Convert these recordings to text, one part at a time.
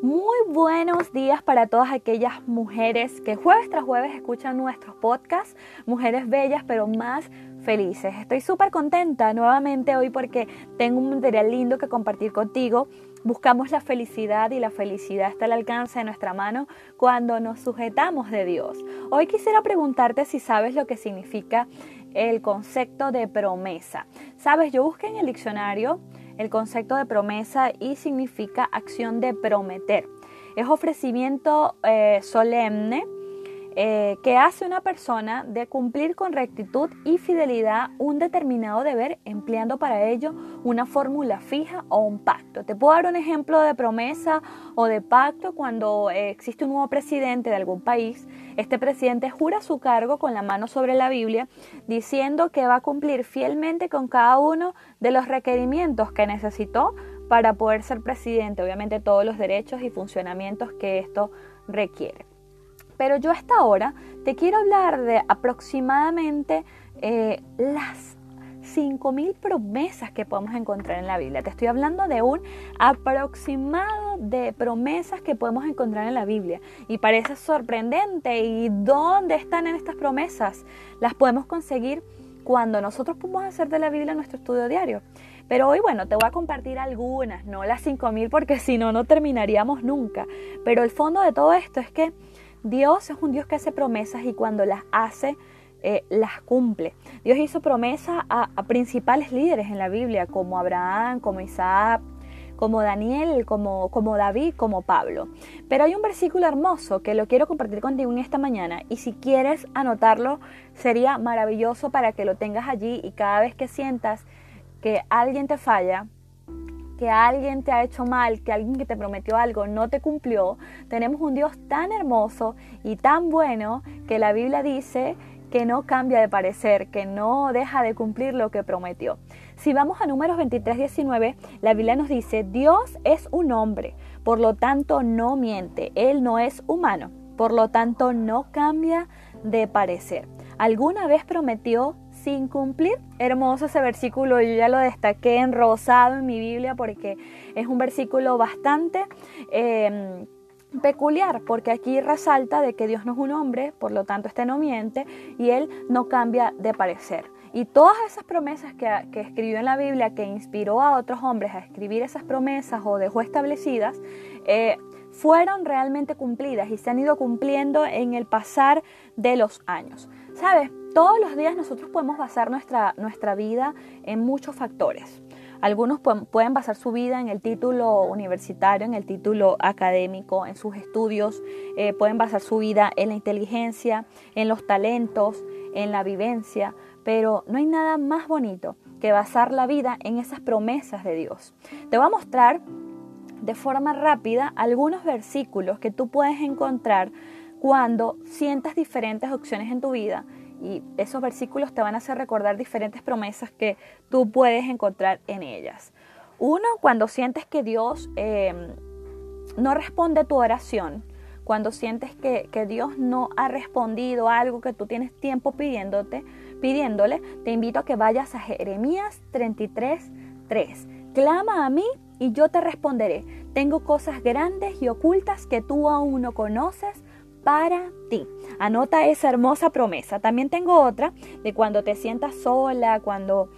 Muy buenos días para todas aquellas mujeres que jueves tras jueves escuchan nuestros podcasts, mujeres bellas pero más felices. Estoy súper contenta nuevamente hoy porque tengo un material lindo que compartir contigo. Buscamos la felicidad y la felicidad está al alcance de nuestra mano cuando nos sujetamos de Dios. Hoy quisiera preguntarte si sabes lo que significa el concepto de promesa. Sabes, yo busqué en el diccionario el concepto de promesa y significa acción de prometer. Es ofrecimiento eh, solemne eh, que hace una persona de cumplir con rectitud y fidelidad un determinado deber empleando para ello una fórmula fija o un pacto. Te puedo dar un ejemplo de promesa o de pacto cuando eh, existe un nuevo presidente de algún país. Este presidente jura su cargo con la mano sobre la Biblia diciendo que va a cumplir fielmente con cada uno de los requerimientos que necesitó para poder ser presidente, obviamente todos los derechos y funcionamientos que esto requiere. Pero yo hasta ahora te quiero hablar de aproximadamente eh, las 5.000 promesas que podemos encontrar en la Biblia. Te estoy hablando de un aproximado de promesas que podemos encontrar en la Biblia. Y parece sorprendente. ¿Y dónde están en estas promesas? Las podemos conseguir cuando nosotros podemos hacer de la Biblia nuestro estudio diario. Pero hoy, bueno, te voy a compartir algunas, no las 5.000 porque si no, no terminaríamos nunca. Pero el fondo de todo esto es que Dios es un Dios que hace promesas y cuando las hace, eh, las cumple. Dios hizo promesas a, principales líderes en la Biblia, como Abraham, como Isaac, como Daniel, como, como David, como Pablo. Pero hay un versículo hermoso que lo quiero compartir contigo en esta mañana y si quieres anotarlo sería maravilloso para que lo tengas allí y cada vez que sientas que alguien te falla, que alguien te ha hecho mal, que alguien que te prometió algo no te cumplió, tenemos un Dios tan hermoso y tan bueno que la Biblia dice que no cambia de parecer, que no deja de cumplir lo que prometió. Si vamos a números 23, 19, la Biblia nos dice, Dios es un hombre, por lo tanto no miente, Él no es humano, por lo tanto no cambia de parecer. ¿Alguna vez prometió sin cumplir. Hermoso ese versículo, yo ya lo destaqué en rosado en mi Biblia porque es un versículo bastante em, peculiar, porque aquí resalta de que Dios no es un hombre, por lo tanto este no miente y Él no cambia de parecer. Y todas esas promesas que, escribió en la Biblia, que inspiró a otros hombres a escribir esas promesas o dejó establecidas, eh, fueron realmente cumplidas y se han ido cumpliendo en el pasar de los años. ¿Sabes? Todos los días nosotros podemos basar nuestra, nuestra vida en muchos factores. Algunos pueden basar su vida en el título universitario, en el título académico, en sus estudios, eh, pueden basar su vida en la inteligencia, en los talentos, en la vivencia, pero no hay nada más bonito que basar la vida en esas promesas de Dios. Te voy a mostrar de forma rápida algunos versículos que tú puedes encontrar cuando sientas diferentes opciones en tu vida y esos versículos te van a hacer recordar diferentes promesas que tú puedes encontrar en ellas. Uno, cuando sientes que Dios eh, no responde a tu oración, cuando sientes que, que, Dios no ha respondido a algo que tú tienes tiempo pidiéndote, pidiéndole, te invito a que vayas a Jeremías 33, 3. Clama a mí y yo te responderé. Tengo cosas grandes y ocultas que tú aún no conoces para ti. Anota esa hermosa promesa. También tengo otra de cuando te sientas sola, cuando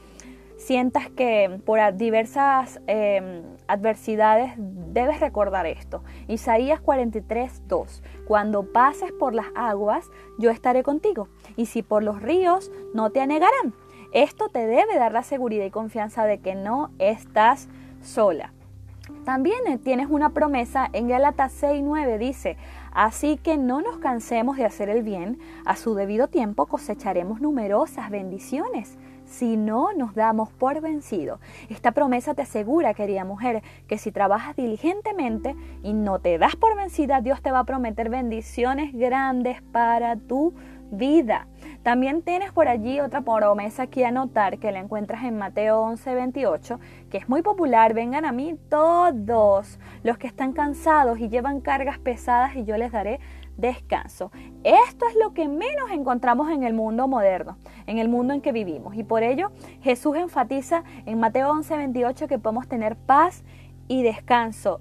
sientas que por diversas em, adversidades debes recordar esto. Isaías 43, 2. Cuando pases por las aguas, yo estaré contigo. Y si por los ríos, no te anegarán. Esto te debe dar la seguridad y confianza de que no estás sola. También eh, tienes una promesa en Gálatas 6:9 dice, así que no nos cansemos de hacer el bien, a su debido tiempo cosecharemos numerosas bendiciones si no nos damos por vencido. Esta promesa te asegura, querida mujer, que si trabajas diligentemente y no te das por vencida, Dios te va a prometer bendiciones grandes para tu vida. También tienes por allí otra promesa que anotar que la encuentras en Mateo 11, 28, que es muy popular. Vengan a mí todos los que están cansados y llevan cargas pesadas y yo les daré descanso. Esto es lo que menos encontramos en el mundo moderno, en el mundo en que vivimos. Y por ello Jesús enfatiza en Mateo 11, 28 que podemos tener paz y descanso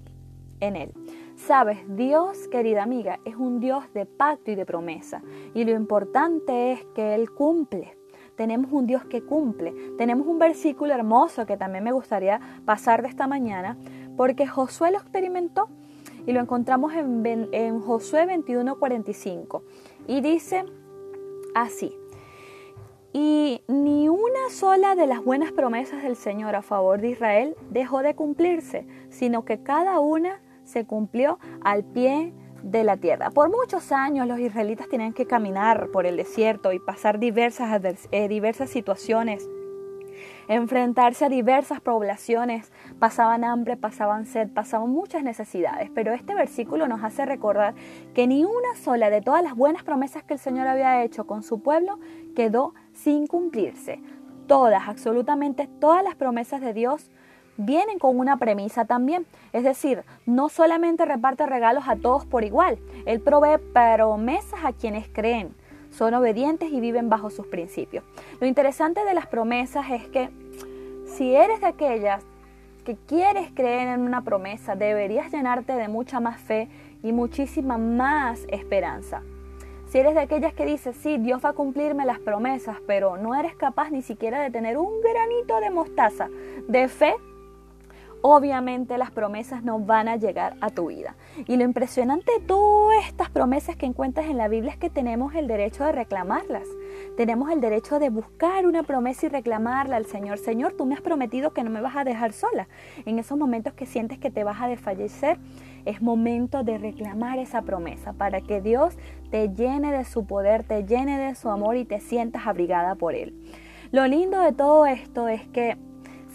en él. Sabes, Dios, querida amiga, es un Dios de pacto y de promesa. Y lo importante es que Él cumple. Tenemos un Dios que cumple. Tenemos un versículo hermoso que también me gustaría pasar de esta mañana, porque Josué lo experimentó y lo encontramos en, en Josué 21:45. Y dice así, y ni una sola de las buenas promesas del Señor a favor de Israel dejó de cumplirse, sino que cada una se cumplió al pie de la tierra. Por muchos años los israelitas tenían que caminar por el desierto y pasar diversas, eh, diversas situaciones enfrentarse a diversas poblaciones, pasaban hambre, pasaban sed, pasaban muchas necesidades. Pero este versículo nos hace recordar que ni una sola de todas las buenas promesas que el Señor había hecho con su pueblo quedó sin cumplirse. Todas, absolutamente todas las promesas de Dios vienen con una premisa también. Es decir, no solamente reparte regalos a todos por igual, Él provee promesas a quienes creen son obedientes y viven bajo sus principios. Lo interesante de las promesas es que si eres de aquellas que quieres creer en una promesa, deberías llenarte de mucha más fe y muchísima más esperanza. Si eres de aquellas que dices, sí, Dios va a cumplirme las promesas, pero no eres capaz ni siquiera de tener un granito de mostaza de fe obviamente las promesas no van a llegar a tu vida. Y lo impresionante de todas estas promesas que encuentras en la Biblia es que tenemos el derecho de reclamarlas. Tenemos el derecho de buscar una promesa y reclamarla al Señor. Señor, tú me has prometido que no me vas a dejar sola. En esos momentos que sientes que te vas a desfallecer, es momento de reclamar esa promesa para que Dios te llene de su poder, te llene de su amor y te sientas abrigada por Él. Lo lindo de todo esto es que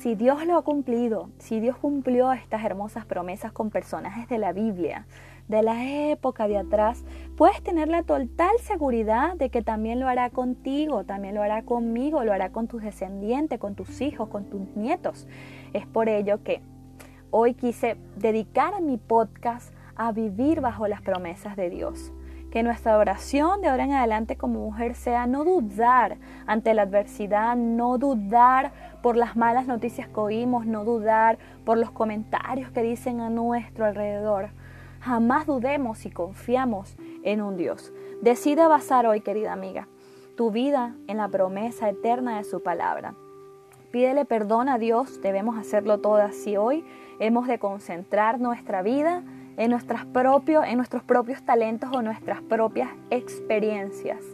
si Dios lo ha cumplido, si Dios cumplió estas hermosas promesas con personajes de la Biblia, de la época de atrás, puedes tener la total seguridad de que también lo hará contigo, también lo hará conmigo, lo hará con tus descendientes, con tus hijos, con tus nietos. Es por ello que hoy quise dedicar mi podcast a vivir bajo las promesas de Dios. Que nuestra oración de ahora en adelante como mujer sea no dudar ante la adversidad, no dudar por las malas noticias que oímos, no dudar por los comentarios que dicen a nuestro alrededor. Jamás dudemos y confiamos en un Dios. Decide basar hoy, querida amiga, tu vida en la promesa eterna de su palabra. Pídele perdón a Dios, debemos hacerlo todas. Si hoy hemos de concentrar nuestra vida en, en nuestros propios talentos o nuestras propias experiencias.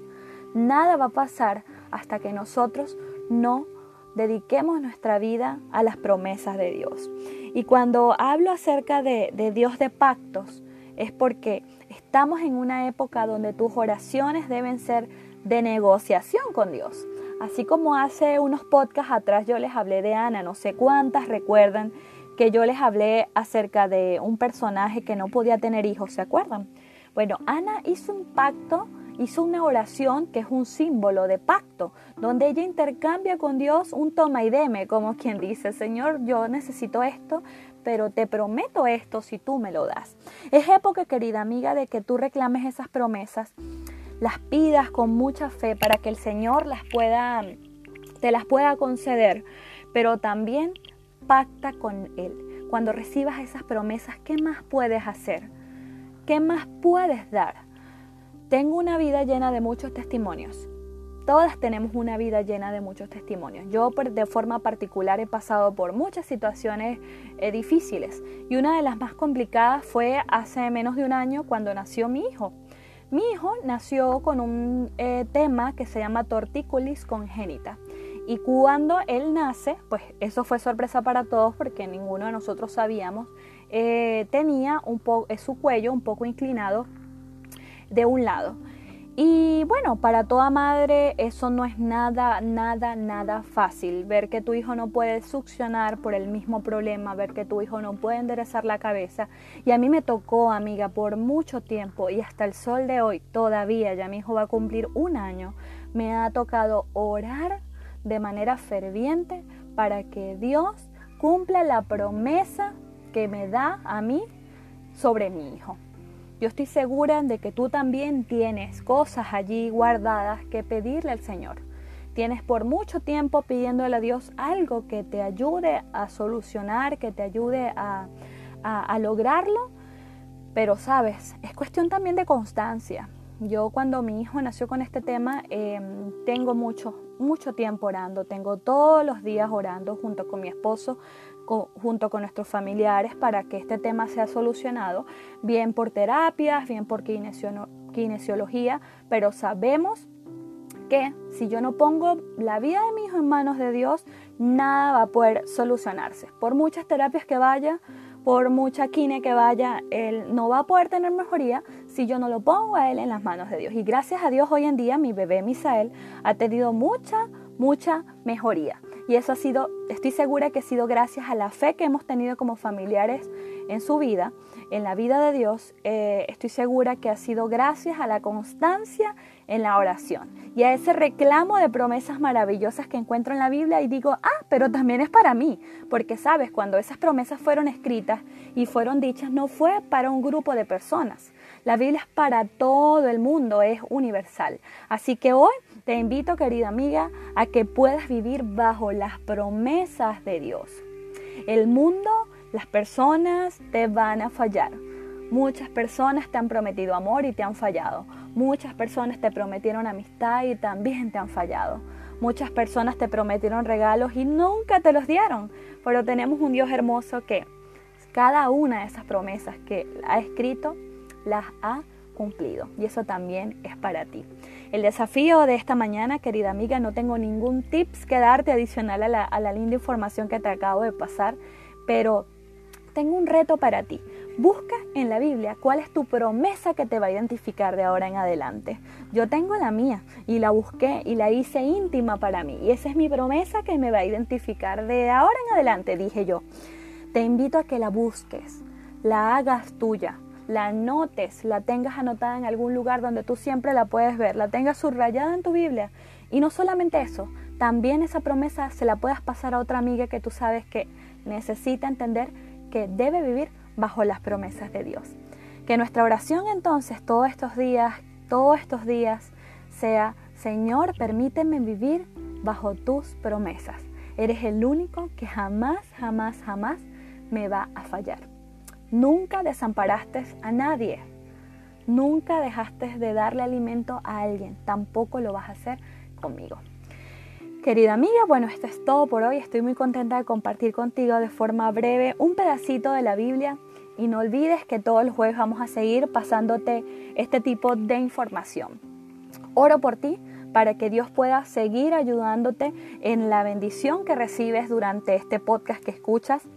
Nada va a pasar hasta que nosotros no dediquemos nuestra vida a las promesas de Dios. Y cuando hablo acerca de, de, Dios de pactos, es porque estamos en una época donde tus oraciones deben ser de negociación con Dios. Así como hace unos podcasts atrás yo les hablé de Ana, no sé cuántas recuerdan que yo les hablé acerca de un personaje que no podía tener hijos, ¿se acuerdan? Bueno, Ana hizo un pacto, hizo una oración que es un símbolo de pacto, donde ella intercambia con Dios un toma y deme, como quien dice, Señor, yo necesito esto, pero te prometo esto si tú me lo das. Es época, querida amiga, de que tú reclames esas promesas, las pidas con mucha fe para que el Señor las pueda, te las pueda conceder, pero también pacta con Él. Cuando recibas esas promesas, ¿qué más puedes hacer? ¿Qué más puedes dar? Tengo una vida llena de muchos testimonios. Todas tenemos una vida llena de muchos testimonios. Yo de forma particular he pasado por muchas situaciones eh, difíciles y una de las más complicadas fue hace menos de un año cuando nació mi hijo. Mi hijo nació con un eh, tema que se llama tortícolis congénita. Y cuando él nace, pues eso fue sorpresa para todos porque ninguno de nosotros sabíamos, eh, tenía su cuello un poco inclinado de un lado. Y bueno, para toda madre eso no es nada, nada, nada fácil. Ver que tu hijo no puede succionar por el mismo problema, ver que tu hijo no puede enderezar la cabeza. Y a mí me tocó, amiga, por mucho tiempo y hasta el sol de hoy, todavía, ya mi hijo va a cumplir un año, me ha tocado orar de manera ferviente para que Dios cumpla la promesa que me da a mí sobre mi hijo. Yo estoy segura de que tú también tienes cosas allí guardadas que pedirle al Señor. Tienes por mucho tiempo pidiéndole a Dios algo que te ayude a solucionar, que te ayude a, a, lograrlo, Pero sabes, es cuestión también de constancia. Yo cuando mi hijo nació con este tema, em, tengo mucho, mucho tiempo orando, tengo todos los días orando junto con mi esposo, junto con nuestros familiares para que este tema sea solucionado, bien por terapias, bien por kinesiología, pero sabemos que si yo no pongo la vida de mi hijo en manos de Dios, nada va a poder solucionarse. Por muchas terapias que vaya, por mucha quine que vaya, él no va a poder tener mejoría si yo no lo pongo a él en las manos de Dios. Y gracias a Dios hoy en día mi bebé Misael ha tenido mucha, mucha mejoría. Y eso ha sido, estoy segura que ha sido gracias a la fe que hemos tenido como familiares en su vida, en la vida de Dios. Eh, estoy segura que ha sido gracias a la constancia en la oración y a ese reclamo de promesas maravillosas que encuentro en la Biblia y digo, ah, pero también es para mí, porque sabes, cuando esas promesas fueron escritas y fueron dichas, no fue para un grupo de personas. La Biblia es para todo el mundo, es universal. Así que hoy te invito, querida amiga, a que puedas vivir bajo las promesas de Dios. El mundo, las personas te van a fallar. Muchas personas te han prometido amor y te han fallado. Muchas personas te prometieron amistad y también te han fallado. Muchas personas te prometieron regalos y nunca te los dieron. Pero tenemos un Dios hermoso que cada una de esas promesas que ha escrito las ha cumplido. Y eso también es para ti. El desafío de esta mañana, querida amiga, no tengo ningún tips que darte adicional a la, linda información que te acabo de pasar, pero tengo un reto para ti. Busca en la Biblia cuál es tu promesa que te va a identificar de ahora en adelante. Yo tengo la mía y la busqué y la hice íntima para mí. Y esa es mi promesa que me va a identificar de ahora en adelante, dije yo. Te invito a que la busques, la hagas tuya, la anotes, la tengas anotada en algún lugar donde tú siempre la puedes ver, la tengas subrayada en tu Biblia. Y no solamente eso, también esa promesa se la puedas pasar a otra amiga que tú sabes que necesita entender que debe vivir bajo las promesas de Dios. Que nuestra oración entonces todos estos días, todos estos días, sea, Señor, permíteme vivir bajo tus promesas. Eres el único que jamás, jamás, jamás me va a fallar. Nunca desamparaste a nadie. Nunca dejaste de darle alimento a alguien. Tampoco lo vas a hacer conmigo. Querida amiga, bueno, esto es todo por hoy. Estoy muy contenta de compartir contigo de forma breve un pedacito de la Biblia y no olvides que todos los jueves vamos a seguir pasándote este tipo de información. Oro por ti para que Dios pueda seguir ayudándote en la bendición que recibes durante este podcast que escuchas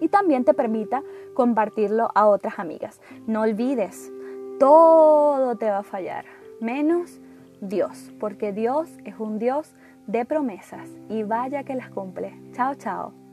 y también te permita compartirlo a otras amigas. No olvides, todo te va a fallar, menos Dios, porque Dios es un Dios de promesas y vaya que las cumple. Chao, chao.